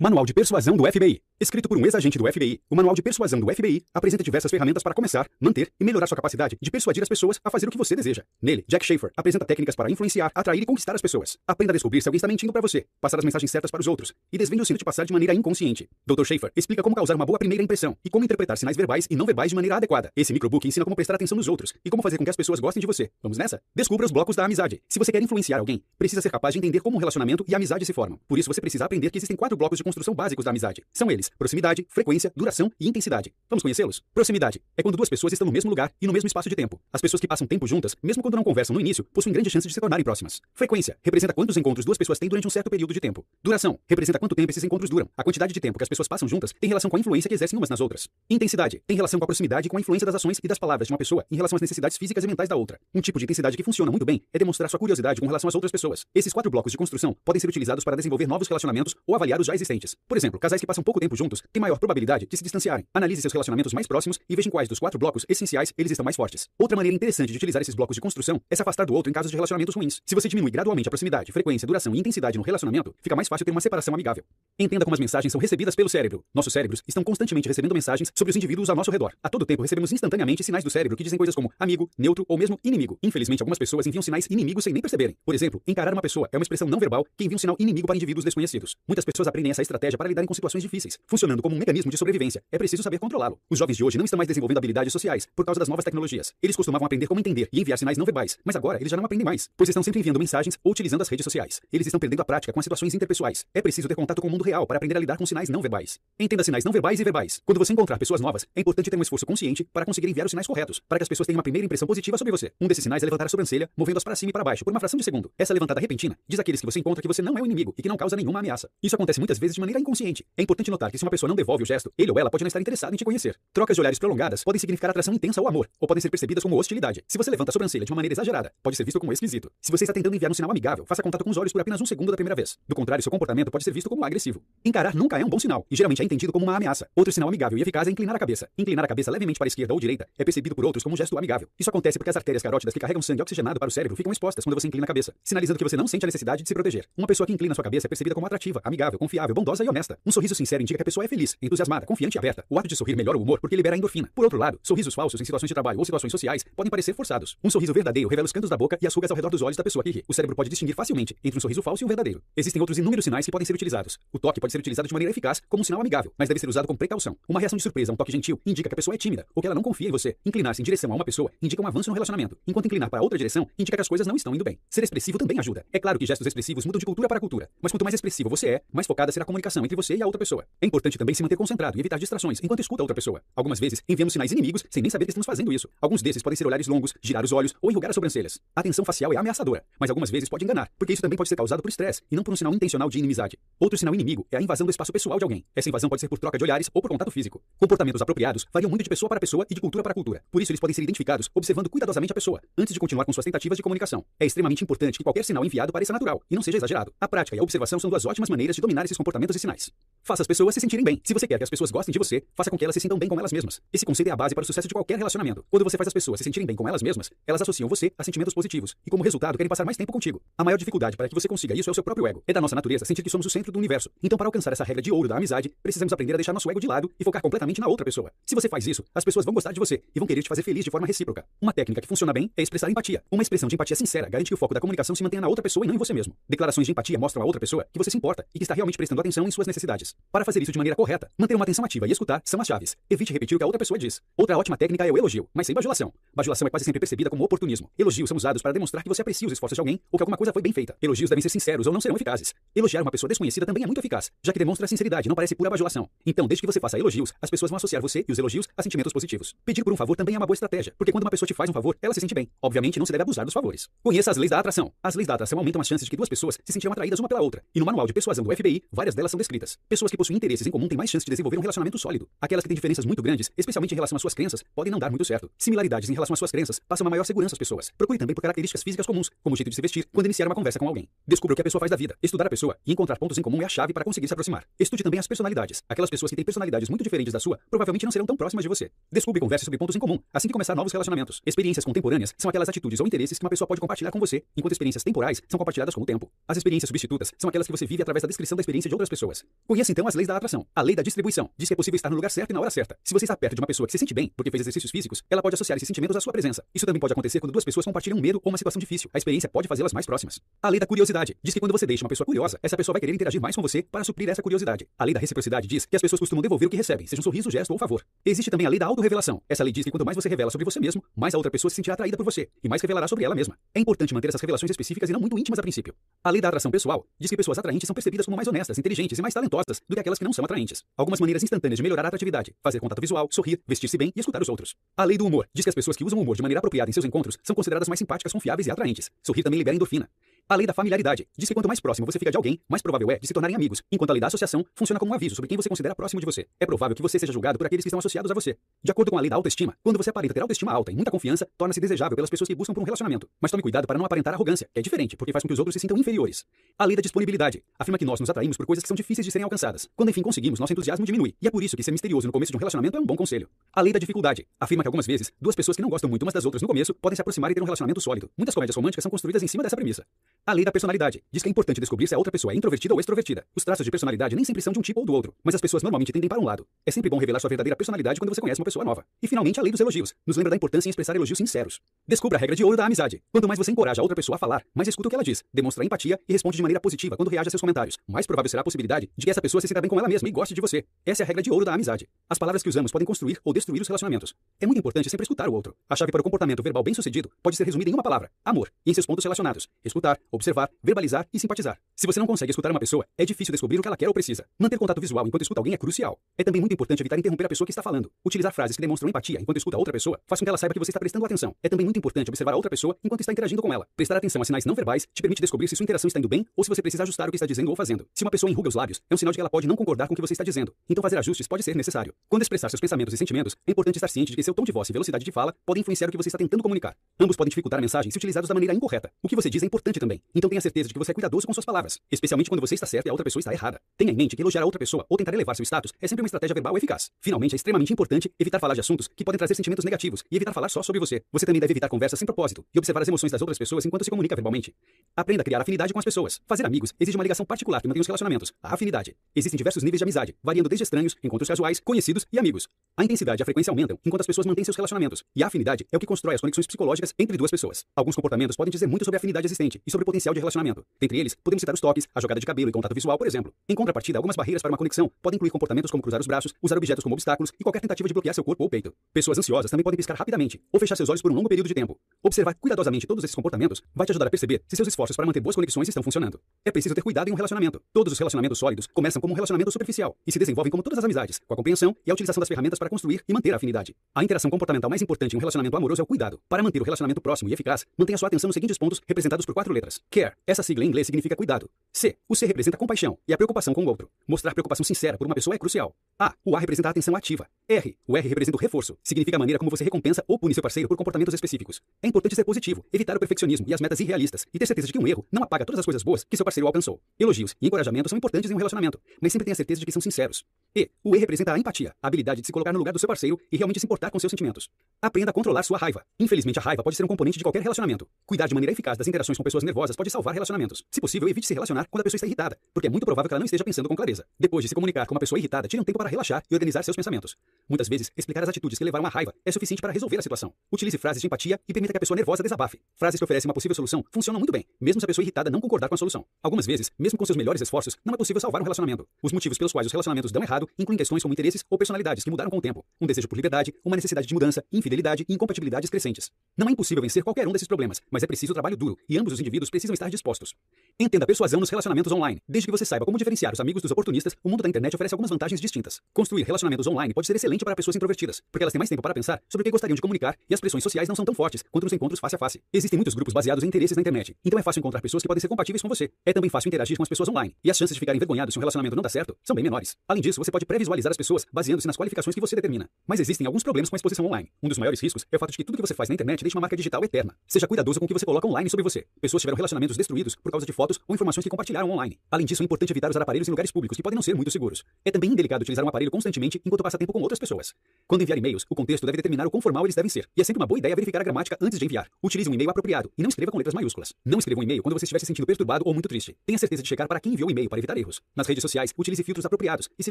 Manual de Persuasão do FBI. Escrito por um ex-agente do FBI, o Manual de Persuasão do FBI apresenta diversas ferramentas para começar, manter e melhorar sua capacidade de persuadir as pessoas a fazer o que você deseja. Nele, Jack Schaefer apresenta técnicas para influenciar, atrair e conquistar as pessoas. Aprenda a descobrir se alguém está mentindo para você, passar as mensagens certas para os outros e desvende o sino de passar de maneira inconsciente. Dr. Schaefer explica como causar uma boa primeira impressão e como interpretar sinais verbais e não verbais de maneira adequada. Esse microbook ensina como prestar atenção nos outros e como fazer com que as pessoas gostem de você. Vamos nessa? Descubra os blocos da amizade. Se você quer influenciar alguém, precisa ser capaz de entender como um relacionamento e amizade se formam. Por isso você precisa aprender que existem quatro blocos de construção básicos da amizade. São eles: proximidade, frequência, duração e intensidade. Vamos conhecê-los? Proximidade é quando duas pessoas estão no mesmo lugar e no mesmo espaço de tempo. As pessoas que passam tempo juntas, mesmo quando não conversam no início, possuem grande chance de se tornarem próximas. Frequência representa quantos encontros duas pessoas têm durante um certo período de tempo. Duração representa quanto tempo esses encontros duram. A quantidade de tempo que as pessoas passam juntas tem relação com a influência que exercem umas nas outras. Intensidade tem relação com a proximidade e com a influência das ações e das palavras de uma pessoa em relação às necessidades físicas e mentais da outra. Um tipo de intensidade que funciona muito bem é demonstrar sua curiosidade com relação às outras pessoas. Esses quatro blocos de construção podem ser utilizados para desenvolver novos relacionamentos ou avaliar os já existentes. Por exemplo, casais que passam pouco tempo juntos têm maior probabilidade de se distanciarem. Analise seus relacionamentos mais próximos e veja em quais dos quatro blocos essenciais eles estão mais fortes. Outra maneira interessante de utilizar esses blocos de construção é se afastar do outro em casos de relacionamentos ruins. Se você diminui gradualmente a proximidade, frequência, duração e intensidade no relacionamento, fica mais fácil ter uma separação amigável. Entenda como as mensagens são recebidas pelo cérebro. Nossos cérebros estão constantemente recebendo mensagens sobre os indivíduos ao nosso redor. A todo tempo recebemos instantaneamente sinais do cérebro que dizem coisas como amigo, neutro ou mesmo inimigo. Infelizmente, algumas pessoas enviam sinais inimigos sem nem perceberem. Por exemplo, encarar uma pessoa é uma expressão não verbal que envia um sinal inimigo para indivíduos desconhecidos. Muitas pessoas aprendem essa estratégia para lidarem com situações difíceis, funcionando como um mecanismo de sobrevivência. É preciso saber controlá-lo. Os jovens de hoje não estão mais desenvolvendo habilidades sociais por causa das novas tecnologias. Eles costumavam aprender como entender e enviar sinais não verbais, mas agora eles já não aprendem mais, pois estão sempre enviando mensagens ou utilizando as redes sociais. Eles estão perdendo a prática com as situações interpessoais. É preciso ter contato com o mundo real para aprender a lidar com sinais não verbais. Entenda sinais não verbais e verbais. Quando você encontrar pessoas novas, é importante ter um esforço consciente para conseguir enviar os sinais corretos, para que as pessoas tenham uma primeira impressão positiva sobre você. Um desses sinais é levantar a sobrancelha, movendo-as para cima e para baixo por uma fração de segundo. Essa levantada repentina diz àqueles que você encontra que você não é o inimigo e que não causa nenhuma ameaça. Isso acontece muitas vezes de maneira inconsciente. É importante notar que se uma pessoa não devolve o gesto, ele ou ela pode não estar interessado em te conhecer. Trocas de olhares prolongadas podem significar atração intensa ou amor, ou podem ser percebidas como hostilidade. Se você levanta a sobrancelha de uma maneira exagerada, pode ser visto como esquisito. Se você está tentando enviar um sinal amigável, faça contato com os olhos por apenas um segundo da primeira vez. Do contrário, seu comportamento pode ser visto como agressivo. Encarar nunca é um bom sinal e geralmente é entendido como uma ameaça. Outro sinal amigável e eficaz é inclinar a cabeça. Inclinar a cabeça levemente para a esquerda ou direita é percebido por outros como um gesto amigável. Isso acontece porque as artérias carótidas que carregam sangue oxigenado para o cérebro ficam expostas quando você inclina a cabeça, sinalizando que você não sente a necessidade de se proteger. Uma pessoa que inclina sua cabeça é percebida como atrativa, amigável, confiável, bondosa e honesta. Um sorriso sincero indica que a pessoa é feliz, entusiasmada, confiante e aberta. O ato de sorrir melhora o humor porque libera endorfina. Por outro lado, sorrisos falsos em situações de trabalho ou situações sociais podem parecer forçados. Um sorriso verdadeiro revela os cantos da boca e as rugas ao redor dos olhos da pessoa que ri. O cérebro pode distinguir facilmente entre um sorriso falso e um verdadeiro. Existem outros inúmeros sinais que podem ser utilizados. O toque pode ser utilizado de maneira eficaz como um sinal amigável, mas deve ser usado com precaução. Uma reação de surpresa, um toque gentil, indica que a pessoa é tímida ou que ela não confia em você. Inclinar-se em direção a uma pessoa indica um avanço no relacionamento, enquanto inclinar para outra direção indica que as coisas não estão indo bem. Ser expressivo também ajuda. É claro que gestos expressivos mudam de cultura para cultura, mas quanto mais expressivo você é, mais focada será a comunicação entre você e a outra pessoa. É importante também se manter concentrado e evitar distrações enquanto escuta a outra pessoa. Algumas vezes enviamos sinais inimigos sem nem saber que estamos fazendo isso. Alguns desses podem ser olhares longos, girar os olhos ou enrugar as sobrancelhas. A tensão facial é ameaçadora, mas algumas vezes pode enganar, porque isso também pode ser causado por estresse e não por um sinal intencional de inimizade. Outro sinal inimigo é a invasão do espaço pessoal de alguém. Essa invasão pode ser por troca de olhares ou por contato físico. Comportamentos apropriados variam muito de pessoa para pessoa e de cultura para cultura. Por isso eles podem ser identificados observando cuidadosamente a pessoa antes de continuar com suas tentativas de comunicação. É extremamente importante que qualquer sinal enviado pareça natural e não seja exagerado. A prática e a observação são duas ótimas maneiras de dominar esses comportamentos e sinais. Faça as pessoas se sentirem bem. Se você quer que as pessoas gostem de você, faça com que elas se sintam bem com elas mesmas. Esse conceito é a base para o sucesso de qualquer relacionamento. Quando você faz as pessoas se sentirem bem com elas mesmas, elas associam você a sentimentos positivos e como resultado querem passar mais tempo contigo. A maior dificuldade para que você consiga isso é o seu próprio ego. É da nossa natureza sentir que somos o centro do universo. Então, para alcançar essa regra de ouro da amizade, precisamos aprender a deixar nosso ego de lado e focar completamente na outra pessoa. Se você faz isso, as pessoas vão gostar de você e vão querer te fazer feliz de forma recíproca. Uma técnica que funciona bem é expressar empatia. Uma expressão de empatia sincera garante que o foco da comunicação se mantenha na outra pessoa e não em você mesmo. Declarações de empatia mostram à outra pessoa que você se importa e que está realmente prestando atenção em suas necessidades. Para fazer isso de maneira correta, manter uma atenção ativa e escutar são as chaves. Evite repetir o que a outra pessoa diz. Outra ótima técnica é o elogio, mas sem bajulação. Bajulação é quase sempre percebida como oportunismo. Elogios são usados para demonstrar que você aprecia os esforços de alguém ou que alguma coisa foi bem feita. Elogios devem ser sinceros ou não serão eficazes. Elogiar uma pessoa desconhecida também é muito eficaz, já que demonstra sinceridade, não parece pura bajulação. Então, desde que você faça elogios, as pessoas vão associar você e os elogios a sentimentos positivos. Pedir por um favor também é uma boa estratégia, porque quando uma pessoa te faz um favor, ela se sente bem. Obviamente, não se deve abusar dos favores. Conheça as leis da atração. As leis da atração aumentam as chances de que duas pessoas se sentirão atraídas uma pela outra. E no manual de persuasão do FBI, várias delas são descritas. Pessoas que possuem interesses em comum têm mais chance de desenvolver um relacionamento sólido. Aquelas que têm diferenças muito grandes, especialmente em relação às suas crenças, podem não dar muito certo. Similaridades em relação às suas crenças passam uma maior segurança às pessoas. Procure também por características físicas comuns, como o jeito de se vestir, quando iniciar uma conversa com alguém. Descubra o que a pessoa faz da vida. Estudar a pessoa e encontrar pontos em comum é a chave para conseguir se aproximar. Estude também as personalidades. Aquelas pessoas que têm personalidades muito diferentes da sua, provavelmente não serão tão próximas de você. Descubra e converse sobre pontos em comum, assim que começar novos relacionamentos. Experiências contemporâneas são aquelas atitudes ou interesses que uma pessoa pode compartilhar com você, enquanto experiências temporais são compartilhadas com o tempo. As experiências substitutas são aquelas que você vive através da descrição da experiência de outras outras pessoas. Conheça então as leis da atração. A lei da distribuição diz que é possível estar no lugar certo e na hora certa. Se você está perto de uma pessoa que se sente bem porque fez exercícios físicos, ela pode associar esses sentimentos à sua presença. Isso também pode acontecer quando duas pessoas compartilham um medo ou uma situação difícil. A experiência pode fazê-las mais próximas. A lei da curiosidade diz que quando você deixa uma pessoa curiosa, essa pessoa vai querer interagir mais com você para suprir essa curiosidade. A lei da reciprocidade diz que as pessoas costumam devolver o que recebem, seja um sorriso, gesto ou favor. Existe também a lei da autorrevelação. Essa lei diz que quanto mais você revela sobre você mesmo, mais a outra pessoa se sentirá atraída por você e mais revelará sobre ela mesma. É importante manter essas revelações específicas e não muito íntimas a princípio. A lei da atração pessoal diz que pessoas atraentes são percebidas como mais honestas, inteligentes e mais talentosas do que aquelas que não são atraentes. Algumas maneiras instantâneas de melhorar a atratividade: fazer contato visual, sorrir, vestir-se bem e escutar os outros. A lei do humor diz que as pessoas que usam o humor de maneira apropriada em seus encontros são consideradas mais simpáticas, confiáveis e atraentes. Sorrir também libera endorfina. A lei da familiaridade diz que quanto mais próximo você fica de alguém, mais provável é de se tornarem amigos, enquanto a lei da associação funciona como um aviso sobre quem você considera próximo de você. É provável que você seja julgado por aqueles que estão associados a você. De acordo com a lei da autoestima, quando você aparenta ter autoestima alta e muita confiança, torna-se desejável pelas pessoas que buscam por um relacionamento. Mas tome cuidado para não aparentar arrogância, que é diferente, porque faz com que os outros se sintam inferiores. A lei da disponibilidade afirma que nós nos atraímos por coisas que são difíceis de serem alcançadas. Quando enfim conseguimos, nosso entusiasmo diminui, e é por isso que ser misterioso no começo de um relacionamento é um bom conselho. A lei da dificuldade afirma que algumas vezes, duas pessoas que não gostam muito umas das outras no começo podem se aproximar e ter um relacionamento sólido. Muitas comédias românticas são construídas em cima dessa premissa. A lei da personalidade diz que é importante descobrir se a outra pessoa é introvertida ou extrovertida. Os traços de personalidade nem sempre são de um tipo ou do outro, mas as pessoas normalmente tendem para um lado. É sempre bom revelar sua verdadeira personalidade quando você conhece uma pessoa nova. E finalmente a lei dos elogios nos lembra da importância em expressar elogios sinceros. Descubra a regra de ouro da amizade. Quanto mais você encoraja a outra pessoa a falar, mais escuta o que ela diz, demonstra empatia e responde de maneira positiva quando reage a seus comentários. Mais provável será a possibilidade de que essa pessoa se sinta bem com ela mesma e goste de você. Essa é a regra de ouro da amizade. As palavras que usamos podem construir ou destruir os relacionamentos. É muito importante sempre escutar o outro. A chave para o comportamento verbal bem-sucedido pode ser resumida em uma palavra: amor, e em seus pontos relacionados: escutar, observar, verbalizar e simpatizar. Se você não consegue escutar uma pessoa, é difícil descobrir o que ela quer ou precisa. Manter contato visual enquanto escuta alguém é crucial. É também muito importante evitar interromper a pessoa que está falando. Utilizar frases que demonstram empatia enquanto escuta outra pessoa faz com que ela saiba que você está prestando atenção. É também muito importante observar a outra pessoa enquanto está interagindo com ela. Prestar atenção a sinais não verbais te permite descobrir se sua interação está indo bem ou se você precisa ajustar o que está dizendo ou fazendo. Se uma pessoa enruga os lábios, é um sinal de que ela pode não concordar com o que você está dizendo. Então fazer ajustes pode ser necessário. Quando expressar seus pensamentos e sentimentos, é importante estar ciente de que seu tom de voz e velocidade de fala podem influenciar o que você está tentando comunicar. Ambos podem dificultar a mensagem se utilizados da maneira incorreta. O que você diz é importante também. Então tenha certeza de que você é cuidadoso com suas palavras, especialmente quando você está certo e a outra pessoa está errada. Tenha em mente que elogiar a outra pessoa ou tentar elevar seu status é sempre uma estratégia verbal eficaz. Finalmente, é extremamente importante evitar falar de assuntos que podem trazer sentimentos negativos e evitar falar só sobre você. Você também deve evitar conversas sem propósito e observar as emoções das outras pessoas enquanto se comunica verbalmente. Aprenda a criar afinidade com as pessoas. Fazer amigos exige uma ligação particular que mantém os relacionamentos. A afinidade. Existem diversos níveis de amizade, variando desde estranhos, encontros casuais, conhecidos e amigos. A intensidade e a frequência aumentam enquanto as pessoas mantêm seus relacionamentos. E a afinidade é o que constrói as conexões psicológicas entre duas pessoas. Alguns comportamentos podem dizer muito sobre a afinidade existente e sobre potencial de relacionamento. Dentre eles, podemos citar os toques, a jogada de cabelo e contato visual, por exemplo. Em contrapartida, algumas barreiras para uma conexão podem incluir comportamentos como cruzar os braços, usar objetos como obstáculos e qualquer tentativa de bloquear seu corpo ou peito. Pessoas ansiosas também podem piscar rapidamente ou fechar seus olhos por um longo período de tempo. Observar cuidadosamente todos esses comportamentos vai te ajudar a perceber se seus esforços para manter boas conexões estão funcionando. É preciso ter cuidado em um relacionamento. Todos os relacionamentos sólidos começam como um relacionamento superficial e se desenvolvem como todas as amizades, com a compreensão e a utilização das ferramentas para construir e manter a afinidade. A interação comportamental mais importante em um relacionamento amoroso é o cuidado. Para manter o relacionamento próximo e eficaz, mantenha sua atenção nos seguintes pontos representados por quatro letras. Care. Essa sigla em inglês significa cuidado. C. O C representa compaixão e a preocupação com o outro. Mostrar preocupação sincera por uma pessoa é crucial. A. O A representa a atenção ativa. R. O R representa o reforço. Significa a maneira como você recompensa ou pune seu parceiro por comportamentos específicos. É importante ser positivo, evitar o perfeccionismo e as metas irrealistas e ter certeza de que um erro não apaga todas as coisas boas que seu parceiro alcançou. Elogios e encorajamento são importantes em um relacionamento, mas sempre tenha certeza de que são sinceros. E. O E representa a empatia, a habilidade de se colocar no lugar do seu parceiro e realmente se importar com seus sentimentos. Aprenda a controlar sua raiva. Infelizmente, a raiva pode ser um componente de qualquer relacionamento. Cuidar de maneira eficaz das interações com pessoas nervosas pode salvar relacionamentos. Se possível, evite se relacionar quando a pessoa está irritada, porque é muito provável que ela não esteja pensando com clareza. Depois de se comunicar com uma pessoa irritada, tire um tempo para relaxar e organizar seus pensamentos. Muitas vezes, explicar as atitudes que levaram à raiva é suficiente para resolver a situação. Utilize frases de empatia e permita que a pessoa nervosa desabafe. Frases que oferecem uma possível solução funcionam muito bem, mesmo se a pessoa irritada não concordar com a solução. Algumas vezes, mesmo com seus melhores esforços, não é possível salvar um relacionamento. Os motivos pelos quais os relacionamentos dão errado incluem questões como interesses ou personalidades que mudaram com o tempo, um desejo por liberdade, uma necessidade de mudança, infidelidade e incompatibilidades crescentes. Não é impossível vencer qualquer um desses problemas, mas é preciso trabalho duro e ambos os indivíduos precisam estar dispostos. Entenda a persuasão nos relacionamentos online. Desde que você saiba como diferenciar os amigos dos oportunistas, o mundo da internet oferece algumas vantagens distintas. Construir relacionamentos online pode ser excelente para pessoas introvertidas, porque elas têm mais tempo para pensar sobre o que gostariam de comunicar e as pressões sociais não são tão fortes quanto nos encontros face a face. Existem muitos grupos baseados em interesses na internet, então é fácil encontrar pessoas que podem ser compatíveis com você. É também fácil interagir com as pessoas online, e as chances de ficarem envergonhados se um relacionamento não dá certo são bem menores. Além disso, você pode pré-visualizar as pessoas baseando-se nas qualificações que você determina. Mas existem alguns problemas com a exposição online. Um dos maiores riscos é o fato de que tudo que você faz na internet deixa uma marca digital eterna. Seja cuidadoso com o que você coloca online sobre você. Pessoas tiveram relacionamentos destruídos por causa de fotos fotos ou informações que compartilharam online. Além disso, é importante evitar usar aparelhos em lugares públicos que podem não ser muito seguros. É também indelicado utilizar um aparelho constantemente enquanto passa tempo com outras pessoas. Quando enviar e-mails, o contexto deve determinar o quão formal eles devem ser, e é sempre uma boa ideia verificar a gramática antes de enviar. Utilize um e-mail apropriado e não escreva com letras maiúsculas. Não escreva um e-mail quando você estiver se sentindo perturbado ou muito triste. Tenha certeza de checar para quem enviou o e-mail para evitar erros. Nas redes sociais, utilize filtros apropriados e se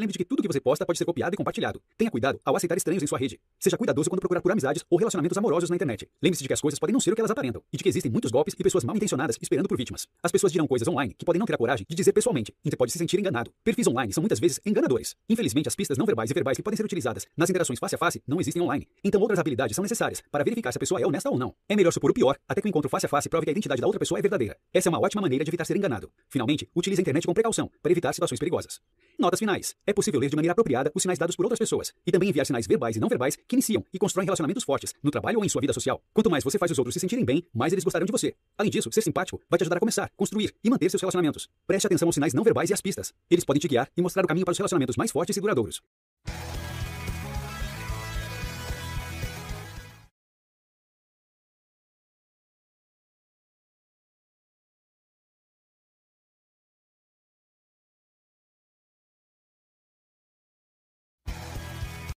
lembre de que tudo que você posta pode ser copiado e compartilhado. Tenha cuidado ao aceitar estranhos em sua rede. Seja cuidadoso quando procurar por amizades ou relacionamentos amorosos na internet. Lembre-se de que as coisas podem não ser o que elas aparentam e de que existem muitos golpes e pessoas mal intencionadas esperando por vítimas. As pessoas dirão coisas online que podem não ter a coragem de dizer pessoalmente, e você pode se sentir enganado. Perfis online são muitas vezes enganadores. Infelizmente, as pistas não verbais e verbais que podem ser utilizadas nas interações face a face não existem online. Então, outras habilidades são necessárias para verificar se a pessoa é honesta ou não. É melhor supor o pior até que o encontro face a face prove que a identidade da outra pessoa é verdadeira. Essa é uma ótima maneira de evitar ser enganado. Finalmente, utilize a internet com precaução para evitar situações perigosas. Notas finais. É possível ler de maneira apropriada os sinais dados por outras pessoas e também enviar sinais verbais e não verbais que iniciam e constroem relacionamentos fortes no trabalho ou em sua vida social. Quanto mais você faz os outros se sentirem bem, mais eles gostarão de você. Além disso, ser simpático vai te ajudar a começar, construir e manter seus relacionamentos. Preste atenção aos sinais não verbais e às pistas. Eles podem te guiar e mostrar o caminho para os relacionamentos mais fortes e duradouros.